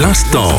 L'instant.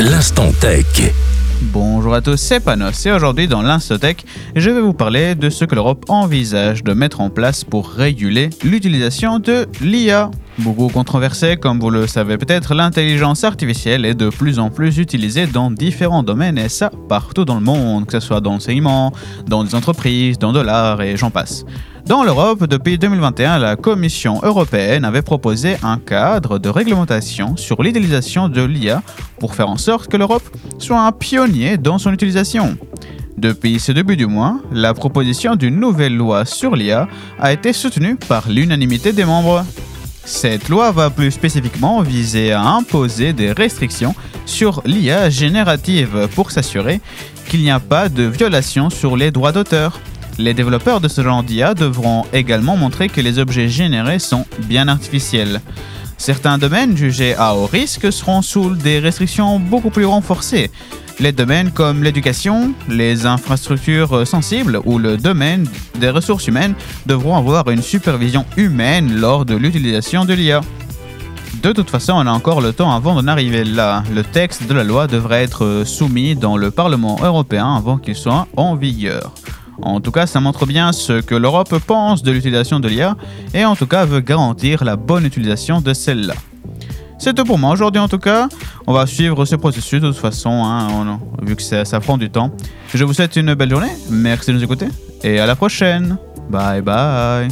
L'instant tech. Bonjour à tous, c'est Panos et aujourd'hui dans l'Instotech, je vais vous parler de ce que l'Europe envisage de mettre en place pour réguler l'utilisation de l'IA. Beaucoup controversé, comme vous le savez peut-être, l'intelligence artificielle est de plus en plus utilisée dans différents domaines et ça partout dans le monde, que ce soit dans l'enseignement, dans des entreprises, dans de l'art et j'en passe. Dans l'Europe, depuis 2021, la Commission européenne avait proposé un cadre de réglementation sur l'utilisation de l'IA pour faire en sorte que l'Europe soit un pionnier dans son utilisation. Depuis ce début du mois, la proposition d'une nouvelle loi sur l'IA a été soutenue par l'unanimité des membres. Cette loi va plus spécifiquement viser à imposer des restrictions sur l'IA générative pour s'assurer qu'il n'y a pas de violation sur les droits d'auteur. Les développeurs de ce genre d'IA devront également montrer que les objets générés sont bien artificiels. Certains domaines jugés à haut risque seront sous des restrictions beaucoup plus renforcées. Les domaines comme l'éducation, les infrastructures sensibles ou le domaine des ressources humaines devront avoir une supervision humaine lors de l'utilisation de l'IA. De toute façon, on a encore le temps avant d'en arriver là. Le texte de la loi devrait être soumis dans le Parlement européen avant qu'il soit en vigueur. En tout cas, ça montre bien ce que l'Europe pense de l'utilisation de l'IA et en tout cas veut garantir la bonne utilisation de celle-là. C'est tout pour moi aujourd'hui en tout cas. On va suivre ce processus de toute façon, hein, vu que ça, ça prend du temps. Je vous souhaite une belle journée, merci de nous écouter et à la prochaine. Bye bye.